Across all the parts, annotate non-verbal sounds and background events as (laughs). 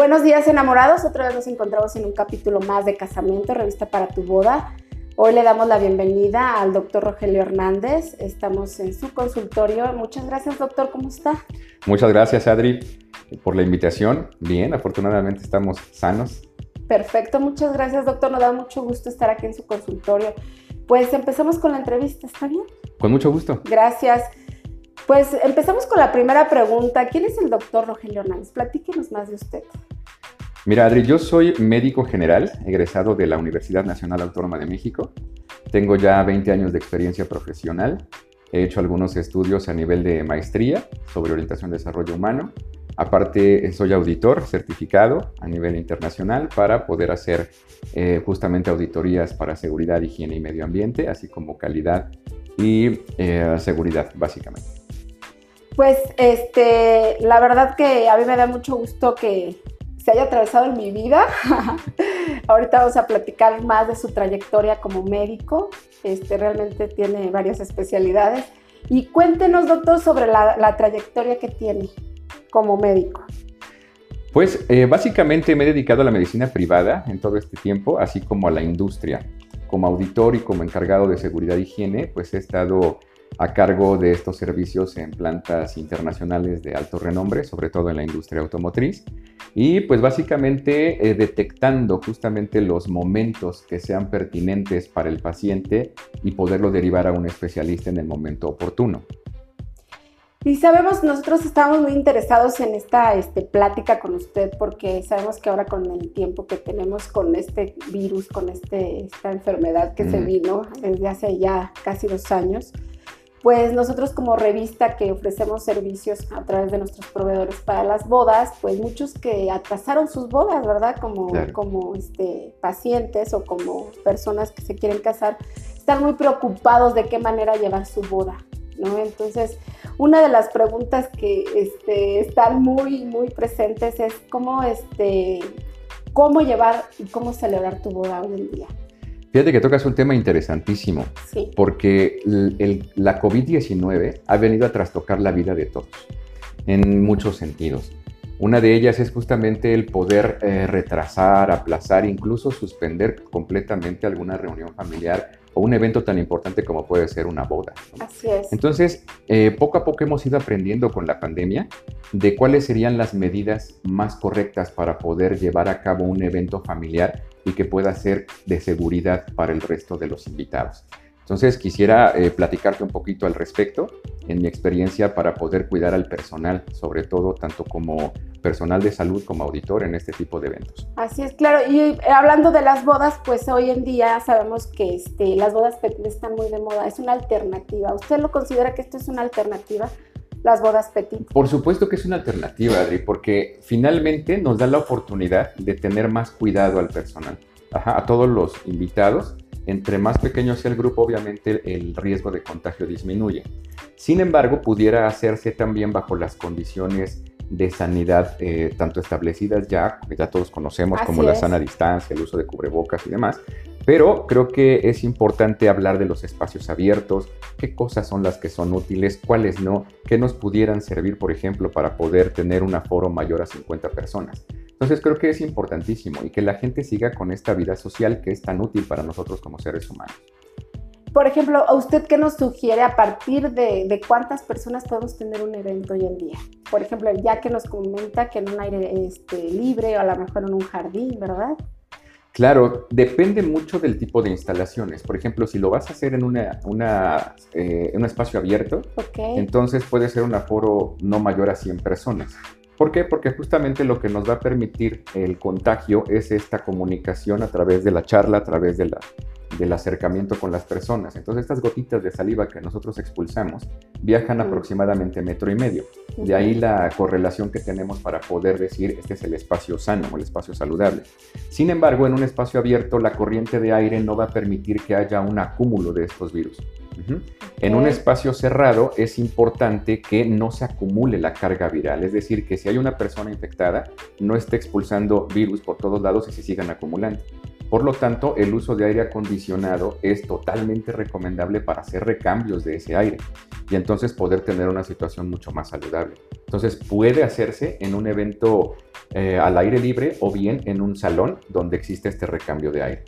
Buenos días enamorados, otra vez nos encontramos en un capítulo más de Casamiento, revista para tu boda. Hoy le damos la bienvenida al doctor Rogelio Hernández, estamos en su consultorio. Muchas gracias doctor, ¿cómo está? Muchas gracias Adri por la invitación. Bien, afortunadamente estamos sanos. Perfecto, muchas gracias doctor, nos da mucho gusto estar aquí en su consultorio. Pues empezamos con la entrevista, ¿está bien? Con mucho gusto. Gracias. Pues empezamos con la primera pregunta. ¿Quién es el doctor Rogelio Hernández? Platíquenos más de usted. Mira, Adri, yo soy médico general, egresado de la Universidad Nacional Autónoma de México. Tengo ya 20 años de experiencia profesional. He hecho algunos estudios a nivel de maestría sobre orientación y desarrollo humano. Aparte, soy auditor certificado a nivel internacional para poder hacer eh, justamente auditorías para seguridad, higiene y medio ambiente, así como calidad y eh, seguridad, básicamente. Pues este, la verdad que a mí me da mucho gusto que se haya atravesado en mi vida. (laughs) Ahorita vamos a platicar más de su trayectoria como médico. Este, realmente tiene varias especialidades. Y cuéntenos, doctor, sobre la, trayectoria que tiene como médico. Pues eh, básicamente me he dedicado a la medicina privada en todo este tiempo, así como a la industria. Como auditor y como encargado de seguridad e higiene, pues he estado a cargo de estos servicios en plantas internacionales de alto renombre, sobre todo en la industria automotriz, y pues básicamente eh, detectando justamente los momentos que sean pertinentes para el paciente y poderlo derivar a un especialista en el momento oportuno. Y sabemos, nosotros estamos muy interesados en esta este, plática con usted porque sabemos que ahora con el tiempo que tenemos con este virus, con este, esta enfermedad que se vino desde hace ya casi dos años, pues nosotros como revista que ofrecemos servicios a través de nuestros proveedores para las bodas, pues muchos que atrasaron sus bodas, ¿verdad? Como, como este, pacientes o como personas que se quieren casar, están muy preocupados de qué manera llevar su boda, ¿no? Entonces, una de las preguntas que este, están muy, muy presentes es cómo, este, cómo llevar y cómo celebrar tu boda hoy en día. Fíjate que tocas un tema interesantísimo, porque la COVID-19 ha venido a trastocar la vida de todos, en muchos sentidos. Una de ellas es justamente el poder eh, retrasar, aplazar, incluso suspender completamente alguna reunión familiar o un evento tan importante como puede ser una boda. Así es. Entonces, eh, poco a poco hemos ido aprendiendo con la pandemia de cuáles serían las medidas más correctas para poder llevar a cabo un evento familiar y que pueda ser de seguridad para el resto de los invitados. Entonces quisiera eh, platicarte un poquito al respecto en mi experiencia para poder cuidar al personal, sobre todo tanto como personal de salud como auditor en este tipo de eventos. Así es, claro. Y eh, hablando de las bodas, pues hoy en día sabemos que este, las bodas están muy de moda. Es una alternativa. ¿Usted lo considera que esto es una alternativa? Las bodas petit? Por supuesto que es una alternativa, Adri, porque finalmente nos da la oportunidad de tener más cuidado al personal, a todos los invitados. Entre más pequeño sea el grupo, obviamente el riesgo de contagio disminuye. Sin embargo, pudiera hacerse también bajo las condiciones de sanidad eh, tanto establecidas ya, que ya todos conocemos, como la sana distancia, el uso de cubrebocas y demás, pero creo que es importante hablar de los espacios abiertos, qué cosas son las que son útiles, cuáles no, qué nos pudieran servir, por ejemplo, para poder tener un aforo mayor a 50 personas. Entonces creo que es importantísimo y que la gente siga con esta vida social que es tan útil para nosotros como seres humanos. Por ejemplo, ¿a usted qué nos sugiere a partir de, cuántas personas podemos tener un evento hoy en día? Por ejemplo, ya que nos comenta que en un aire este, libre o a lo mejor en un jardín, ¿verdad? Claro, depende mucho del tipo de instalaciones. Por ejemplo, si lo vas a hacer en, una, eh, un espacio abierto, entonces puede ser un aforo no mayor a 100 personas. ¿Por qué? Porque justamente lo que nos va a permitir el contagio es esta comunicación a través de la charla, a través de la, del acercamiento con las personas. Entonces estas gotitas de saliva que nosotros expulsamos viajan aproximadamente metro y medio. De ahí la correlación que tenemos para poder decir este es el espacio sano o el espacio saludable. Sin embargo, en un espacio abierto la corriente de aire no va a permitir que haya un acúmulo de estos virus. En un espacio cerrado es importante que no se acumule la carga viral, es decir, que si hay una persona infectada no esté expulsando virus por todos lados y se sigan acumulando. Por lo tanto, el uso de aire acondicionado es totalmente recomendable para hacer recambios de ese aire y entonces poder tener una situación mucho más saludable. Entonces puede hacerse en un evento eh, al aire libre o bien en un salón donde existe este recambio de aire.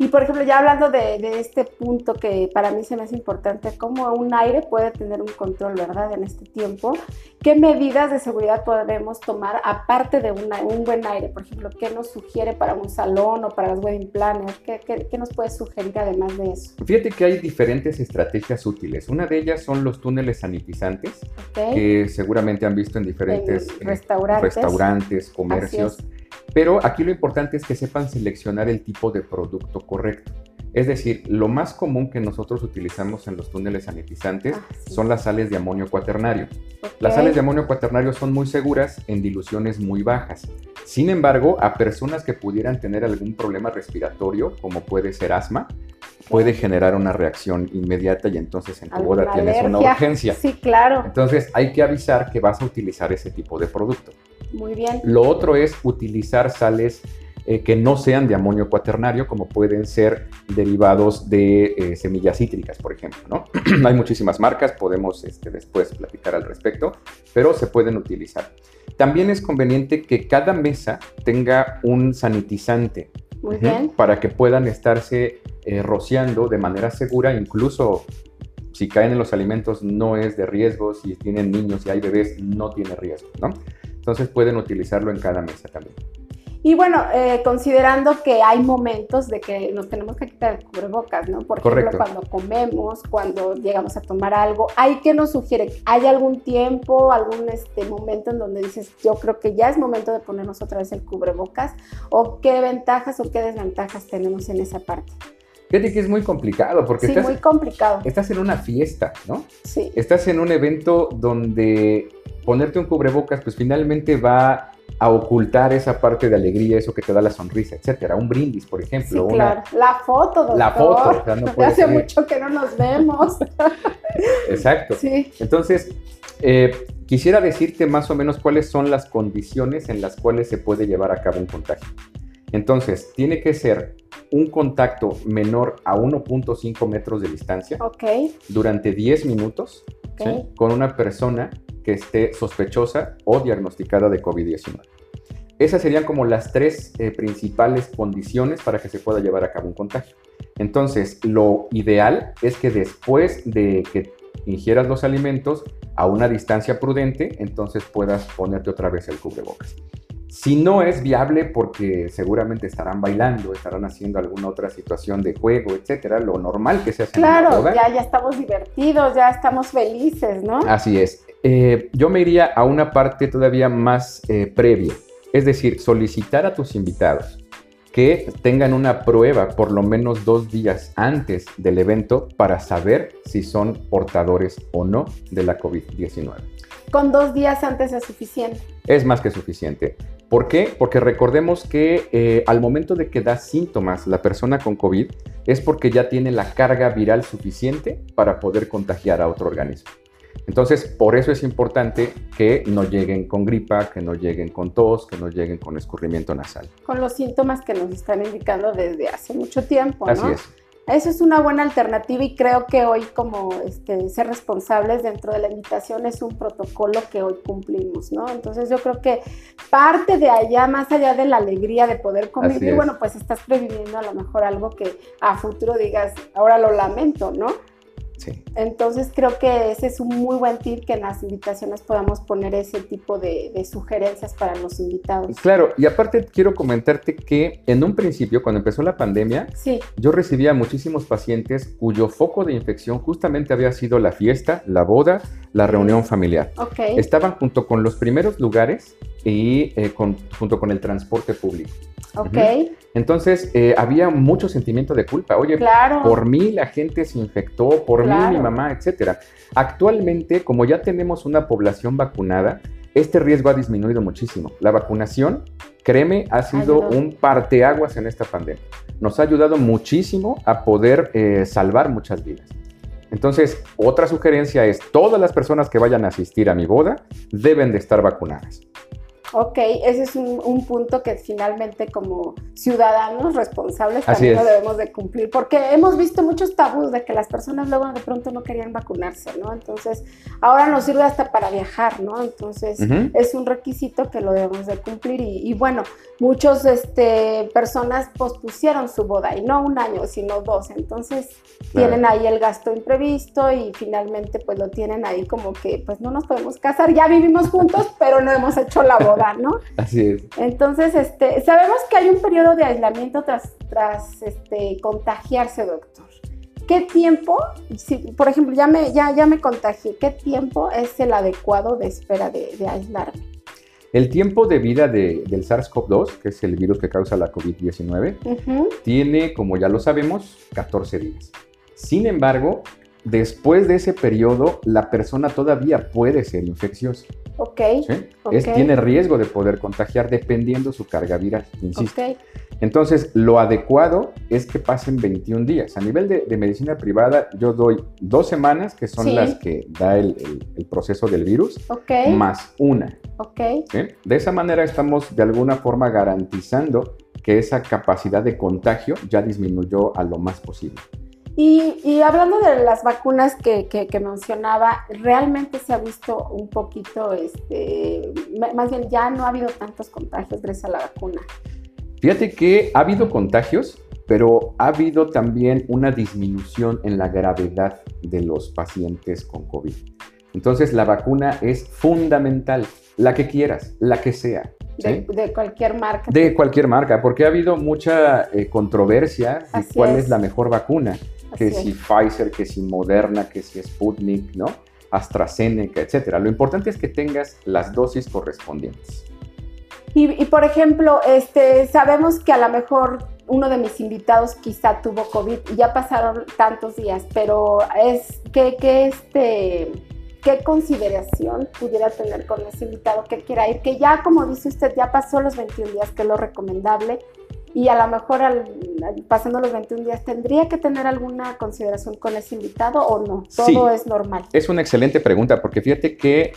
Y por ejemplo, ya hablando de, este punto que para mí se me hace importante, cómo un aire puede tener un control, ¿verdad? En este tiempo, ¿qué medidas de seguridad podemos tomar aparte de un buen aire? Por ejemplo, ¿qué nos sugiere para un salón o para los wedding planners? ¿Qué, qué, nos puede sugerir además de eso? Fíjate que hay diferentes estrategias útiles. Una de ellas son los túneles sanitizantes, que seguramente han visto en diferentes eh, restaurantes. restaurantes, comercios. Pero aquí lo importante es que sepan seleccionar el tipo de producto correcto. Es decir, lo más común que nosotros utilizamos en los túneles sanitizantes ah, son las sales de amonio cuaternario. Las sales de amonio cuaternario son muy seguras en diluciones muy bajas. Sin embargo, a personas que pudieran tener algún problema respiratorio, como puede ser asma, puede generar una reacción inmediata y entonces en tu boda tienes una urgencia. Sí, claro. Entonces hay que avisar que vas a utilizar ese tipo de producto. Muy bien. Lo otro es utilizar sales eh, que no sean de amonio cuaternario, como pueden ser derivados de eh, semillas cítricas, por ejemplo. ¿no? (clears throat) Hay muchísimas marcas, podemos este, después platicar al respecto, pero se pueden utilizar. También es conveniente que cada mesa tenga un sanitizante. Muy bien. Para que puedan estarse eh, rociando de manera segura, incluso si caen en los alimentos no es de riesgo, si tienen niños y hay bebés no tiene riesgo, ¿no? Entonces pueden utilizarlo en cada mesa también. Y bueno, eh, considerando que hay momentos de que nos tenemos que quitar el cubrebocas, ¿no? Por ejemplo, cuando comemos, cuando llegamos a tomar algo, ¿hay que nos sugiere? ¿Hay algún tiempo, algún este, momento en donde dices, yo creo que ya es momento de ponernos otra vez el cubrebocas? ¿O qué ventajas o qué desventajas tenemos en esa parte? Fíjate que es muy complicado porque sí, muy complicado. estás en una fiesta, ¿no? Sí. Estás en un evento donde ponerte un cubrebocas, pues finalmente va a ocultar esa parte de alegría, eso que te da la sonrisa, etcétera. Un brindis, por ejemplo. Sí, claro. La foto, doctor. La foto. O (laughs) hace mucho que no nos vemos. (laughs) Exacto. Sí. Entonces, eh, quisiera decirte más o menos cuáles son las condiciones en las cuales se puede llevar a cabo un contagio. Entonces, tiene que ser un contacto menor a 1.5 metros de distancia okay. durante 10 minutos con una persona que esté sospechosa o diagnosticada de COVID-19. Esas serían como las tres eh, principales condiciones para que se pueda llevar a cabo un contagio. Entonces, lo ideal es que después de que ingieras los alimentos a una distancia prudente, entonces puedas ponerte otra vez el cubrebocas. Si no es viable porque seguramente estarán bailando, estarán haciendo alguna otra situación de juego, etcétera, lo normal que se hace claro, en boda. ya, ya estamos divertidos, ya estamos felices, ¿no? Así es. Eh, yo me iría a una parte todavía más eh, previa, es decir, solicitar a tus invitados que tengan una prueba por lo menos dos días antes del evento para saber si son portadores o no de la COVID-19. Con dos días antes es suficiente. Es más que suficiente. ¿Por qué? Porque recordemos que eh, al momento de que da síntomas la persona con COVID es porque ya tiene la carga viral suficiente para poder contagiar a otro organismo. Entonces, por eso es importante que no lleguen con gripa, que no lleguen con tos, que no lleguen con escurrimiento nasal. Con los síntomas que nos están indicando desde hace mucho tiempo, ¿no? Así es. Eso es una buena alternativa y creo que hoy como este, ser responsables dentro de la invitación es un protocolo que hoy cumplimos, ¿no? Entonces yo creo que parte de allá, más allá de la alegría de poder convivir, bueno, pues estás previniendo a lo mejor algo que a futuro digas, ahora lo lamento, ¿no? Entonces creo que ese es un muy buen tip que en las invitaciones podamos poner ese tipo de, sugerencias para los invitados. Claro, y aparte quiero comentarte que en un principio, cuando empezó la pandemia, yo recibía muchísimos pacientes cuyo foco de infección justamente había sido la fiesta, la boda, la reunión familiar. Estaban junto con los primeros lugares y eh, junto con el transporte público. Ok. Entonces, eh, había mucho sentimiento de culpa. Oye, por mí la gente se infectó, por mí mi mamá, etc. Actualmente, como ya tenemos una población vacunada, este riesgo ha disminuido muchísimo. La vacunación, créeme, ha sido un parteaguas en esta pandemia. Nos ha ayudado muchísimo a poder eh, salvar muchas vidas. Entonces, otra sugerencia es, todas las personas que vayan a asistir a mi boda deben de estar vacunadas. Ok, ese es un, punto que finalmente como ciudadanos responsables también lo debemos de cumplir, porque hemos visto muchos tabús de que las personas luego de pronto no querían vacunarse, ¿no? Entonces, ahora nos sirve hasta para viajar, ¿no? Entonces, es un requisito que lo debemos de cumplir y, bueno, muchos este, personas pospusieron su boda y no un año, sino dos, entonces tienen ahí el gasto imprevisto y finalmente pues lo tienen ahí como que pues no nos podemos casar, ya vivimos juntos, pero no hemos hecho la boda. ¿No? Así es. Entonces, este, sabemos que hay un periodo de aislamiento tras, tras este, contagiarse, doctor. ¿Qué tiempo, si, por ejemplo, ya me, ya, ya me contagié, qué tiempo es el adecuado de espera de, aislarme? El tiempo de vida del SARS-CoV-2, que es el virus que causa la COVID-19, tiene, como ya lo sabemos, 14 días. Sin embargo, después de ese periodo, la persona todavía puede ser infecciosa. Ok. tiene riesgo de poder contagiar dependiendo su carga viral, insisto. Entonces, lo adecuado es que pasen 21 días. A nivel de, medicina privada, yo doy dos semanas, que son las que da el, proceso del virus, más una. De esa manera estamos de alguna forma garantizando que esa capacidad de contagio ya disminuyó a lo más posible. Y, hablando de las vacunas que, mencionaba, realmente se ha visto un poquito, este, más bien ya no ha habido tantos contagios gracias a la vacuna. Fíjate que ha habido contagios, pero ha habido también una disminución en la gravedad de los pacientes con COVID. Entonces la vacuna es fundamental, la que quieras, la que sea. De, cualquier marca. De cualquier marca, porque ha habido mucha eh, controversia de cuál es. la mejor vacuna que si Pfizer, que si Moderna, que si Sputnik, ¿no? AstraZeneca, etcétera. Lo importante es que tengas las dosis correspondientes. Y, por ejemplo, este, sabemos que a lo mejor uno de mis invitados quizá tuvo COVID y ya pasaron tantos días, pero es que, este, qué consideración pudiera tener con ese invitado que quiera ir, que ya como dice usted, ya pasó los 21 días, que es lo recomendable, y a lo mejor al, pasando los 21 días, ¿tendría que tener alguna consideración con ese invitado o no? Todo es normal. Es una excelente pregunta porque fíjate que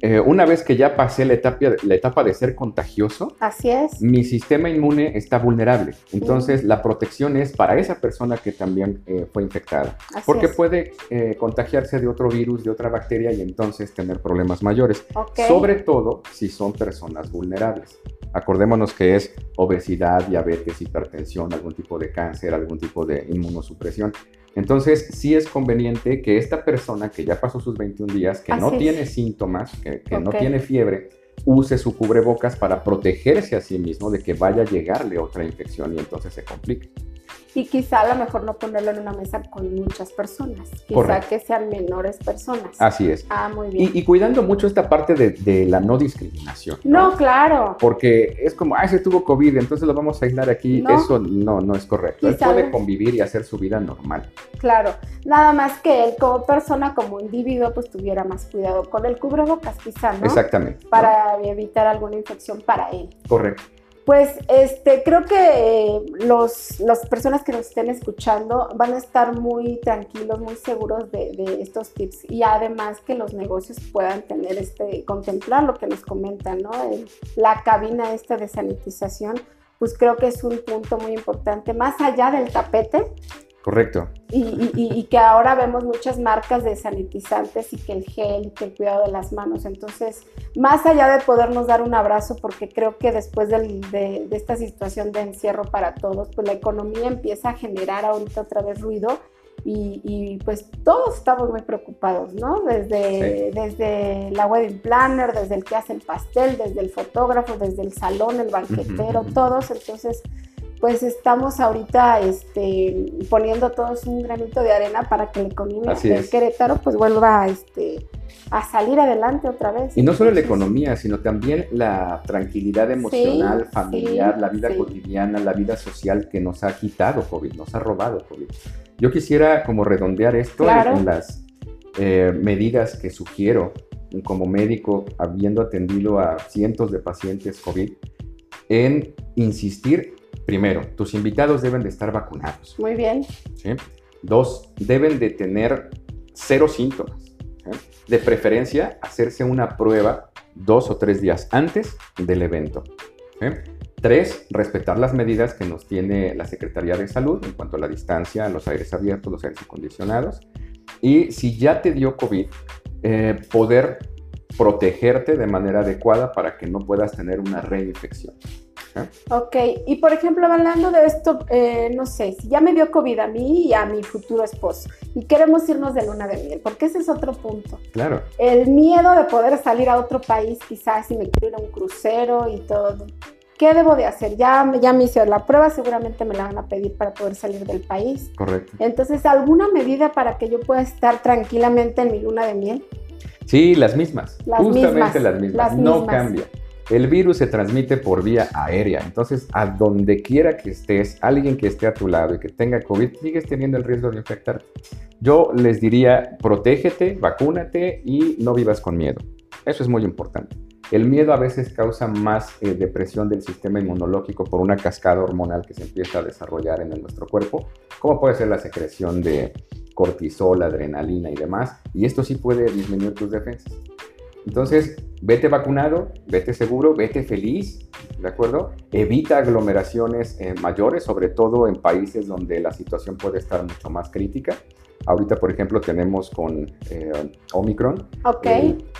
eh, una vez que ya pasé la etapa, la etapa de ser contagioso, Así es. mi sistema inmune está vulnerable. Entonces, la protección es para esa persona que también eh, fue infectada. porque puede eh, contagiarse de otro virus, de otra bacteria y entonces tener problemas mayores. Sobre todo si son personas vulnerables. Acordémonos que es obesidad, diabetes, hipertensión, algún tipo de cáncer, algún tipo de inmunosupresión. Entonces, sí es conveniente que esta persona que ya pasó sus 21 días, que no tiene síntomas, que, no tiene fiebre, use su cubrebocas para protegerse a sí mismo de que vaya a llegarle otra infección y entonces se complique y quizá a lo mejor no ponerlo en una mesa con muchas personas, quizá que sean menores personas. Así es. Ah, muy bien. Y, cuidando mucho esta parte de, la no discriminación. ¿no? claro. Porque es como, ah, se tuvo COVID, entonces lo vamos a aislar aquí. Eso no, no es correcto. él puede convivir y hacer su vida normal. Claro. Nada más que él como persona, como individuo, pues tuviera más cuidado con el cubrebocas, quizá, ¿no? Exactamente. Para evitar alguna infección para él. Correcto. Pues este, creo que eh, los, las personas que nos estén escuchando van a estar muy tranquilos, muy seguros de, estos tips y además que los negocios puedan tener este, contemplar lo que nos comentan, ¿no? la cabina esta de sanitización, pues creo que es un punto muy importante, más allá del tapete, Correcto. Y, que ahora vemos muchas marcas de sanitizantes y que el gel y que el cuidado de las manos. Entonces, más allá de podernos dar un abrazo, porque creo que después de, esta situación de encierro para todos, pues la economía empieza a generar ahorita otra vez ruido y, pues todos estamos muy preocupados, ¿no? Desde, desde la wedding planner, desde el que hace el pastel, desde el fotógrafo, desde el salón, el banquetero, todos. Entonces, pues estamos ahorita este, poniendo todos un granito de arena para que la economía de Querétaro pues vuelva este, a salir adelante otra vez. Y no solo la economía, sino también la tranquilidad emocional, familiar, la vida cotidiana, la vida social que nos ha quitado COVID, nos ha robado COVID. Yo quisiera como redondear esto en, las eh, medidas que sugiero como médico, habiendo atendido a cientos de pacientes COVID, en insistir Primero, tus invitados deben de estar vacunados. Muy bien. Dos, deben de tener cero síntomas. De preferencia, hacerse una prueba dos o tres días antes del evento. Tres, respetar las medidas que nos tiene la Secretaría de Salud en cuanto a la distancia, los aires abiertos, los aires acondicionados. Y si ya te dio COVID, eh, poder protegerte de manera adecuada para que no puedas tener una reinfección. Ok, y por ejemplo, hablando de esto, eh, no sé, si ya me dio COVID a mí y a mi futuro esposo y queremos irnos de luna de miel, porque ese es otro punto. Claro. El miedo de poder salir a otro país, quizás si me quiero ir a un crucero y todo. ¿Qué debo de hacer? Ya, ya me hice la prueba, seguramente me la van a pedir para poder salir del país. Correcto. Entonces, ¿alguna medida para que yo pueda estar tranquilamente en mi luna de miel? Sí, las mismas. Justamente las mismas. no cambia. El virus se transmite por vía aérea, entonces a donde quiera que estés, alguien que esté a tu lado y que tenga COVID, sigues teniendo el riesgo de infectarte. Yo les diría, protégete, vacúnate y no vivas con miedo. Eso es muy importante. El miedo a veces causa más eh, depresión del sistema inmunológico por una cascada hormonal que se empieza a desarrollar en nuestro cuerpo, como puede ser la secreción de cortisol, adrenalina y demás, y esto sí puede disminuir tus defensas. Entonces, vete vacunado, vete seguro, vete feliz, ¿de acuerdo? Evita aglomeraciones eh, mayores, sobre todo en países donde la situación puede estar mucho más crítica. Ahorita, por ejemplo, tenemos con eh, Omicron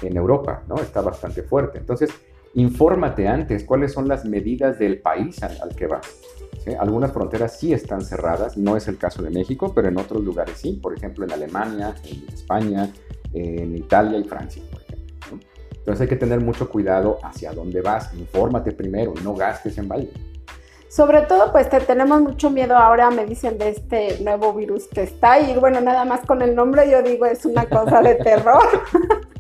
en Europa, ¿no? Está bastante fuerte. Entonces, infórmate antes cuáles son las medidas del país al, que vas. Algunas fronteras sí están cerradas, no es el caso de México, pero en otros lugares sí, por ejemplo en Alemania, en España, en Italia y Francia. Entonces hay que tener mucho cuidado hacia dónde vas, infórmate primero, no gastes en baile. Sobre todo, pues tenemos mucho miedo ahora, me dicen, de este nuevo virus que está. Y bueno, nada más con el nombre yo digo es una cosa de terror. (laughs)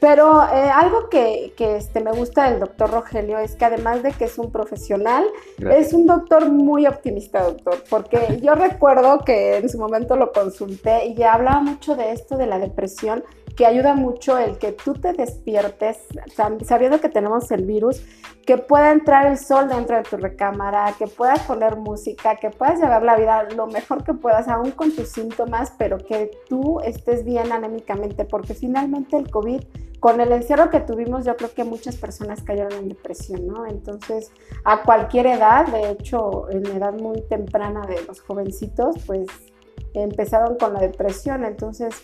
Pero eh, algo que, este, me gusta del doctor Rogelio es que además de que es un profesional, es un doctor muy optimista, doctor, porque (laughs) yo recuerdo que en su momento lo consulté y hablaba mucho de esto de la depresión que ayuda mucho el que tú te despiertes sabiendo que tenemos el virus, que pueda entrar el sol dentro de tu recámara, que puedas poner música, que puedas llevar la vida lo mejor que puedas, aún con tus síntomas, pero que tú estés bien anémicamente, porque finalmente el COVID, con el encierro que tuvimos, yo creo que muchas personas cayeron en depresión, ¿no? Entonces, a cualquier edad, de hecho, en edad muy temprana de los jovencitos, pues empezaron con la depresión. Entonces,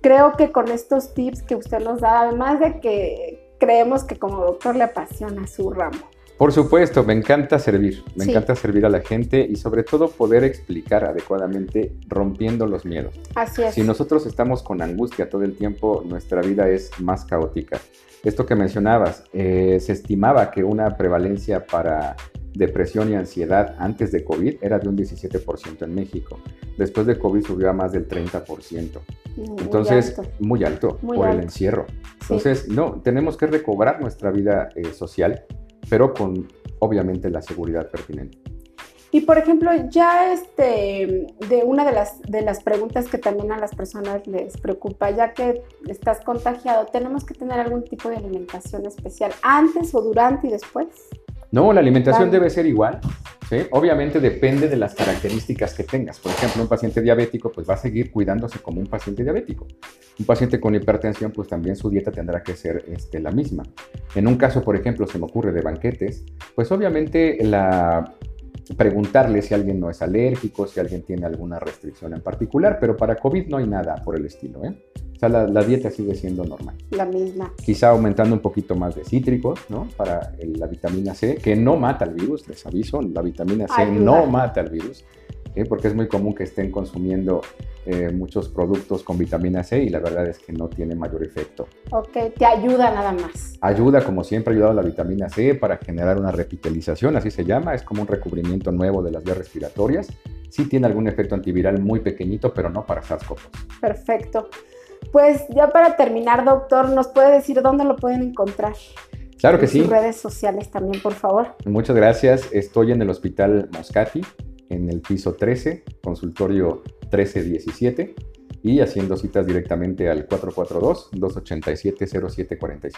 creo que con estos tips que usted nos da, además de que creemos que como doctor le apasiona su ramo. Por supuesto, me encanta servir, me encanta servir a la gente y sobre todo poder explicar adecuadamente rompiendo los miedos. Así es. Si nosotros estamos con angustia todo el tiempo, nuestra vida es más caótica. Esto que mencionabas, eh, se estimaba que una prevalencia para depresión y ansiedad antes de COVID era de un 17% en México. Después de COVID subió a más del 30%. Entonces, muy alto por el encierro. Entonces, no, tenemos que recobrar nuestra vida eh, social, pero con obviamente la seguridad pertinente. Y por ejemplo, ya este, de una de las, de las preguntas que también a las personas les preocupa, ya que estás contagiado, ¿tenemos que tener algún tipo de alimentación especial antes o durante y después? No, la alimentación debe ser igual. ¿sí? Obviamente depende de las características que tengas. Por ejemplo, un paciente diabético pues va a seguir cuidándose como un paciente diabético. Un paciente con hipertensión pues también su dieta tendrá que ser este, la misma. En un caso, por ejemplo, se me ocurre de banquetes, pues obviamente la preguntarle si alguien no es alérgico, si alguien tiene alguna restricción en particular, pero para COVID no hay nada por el estilo. ¿eh? la, dieta sigue siendo normal. La misma. Quizá aumentando un poquito más de cítricos, ¿no? Para la vitamina C, que no mata el virus, les aviso, la vitamina C no mata el virus, ¿eh? porque es muy común que estén consumiendo eh, muchos productos con vitamina C y la verdad es que no tiene mayor efecto. Ok, te ayuda nada más. Ayuda, como siempre, ha ayudado la vitamina C para generar una repitalización, así se llama, es como un recubrimiento nuevo de las vías respiratorias. Sí tiene algún efecto antiviral muy pequeñito, pero no para SARS-CoV-2. Perfecto. Pues ya para terminar, doctor, ¿nos puede decir dónde lo pueden encontrar? Claro que sí. Sus redes sociales también, por favor. Muchas gracias. Estoy en el Hospital Moscati, en el piso 13, consultorio 1317, y haciendo citas directamente al 442-287-0745.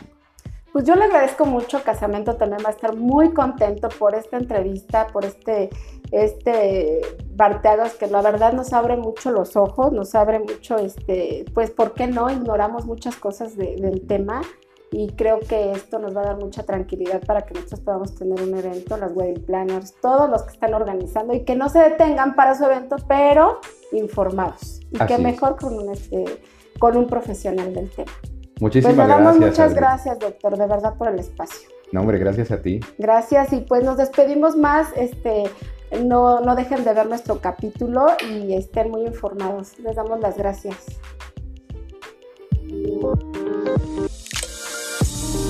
Pues yo le agradezco mucho, Casamento también va a estar muy contento por esta entrevista, por este, este Barteagos que la verdad nos abre mucho los ojos, nos abre mucho, este, pues, ¿por qué no? Ignoramos muchas cosas del tema y creo que esto nos va a dar mucha tranquilidad para que nosotros podamos tener un evento, las wedding planners, todos los que están organizando y que no se detengan para su evento, pero informados. Y que mejor con un, este, con un profesional del tema. Muchísimas pues gracias. Muchas gracias, doctor, de verdad, por el espacio. No, hombre, gracias a ti. Gracias y pues nos despedimos más. Este, no, no dejen de ver nuestro capítulo y estén muy informados. Les damos las gracias.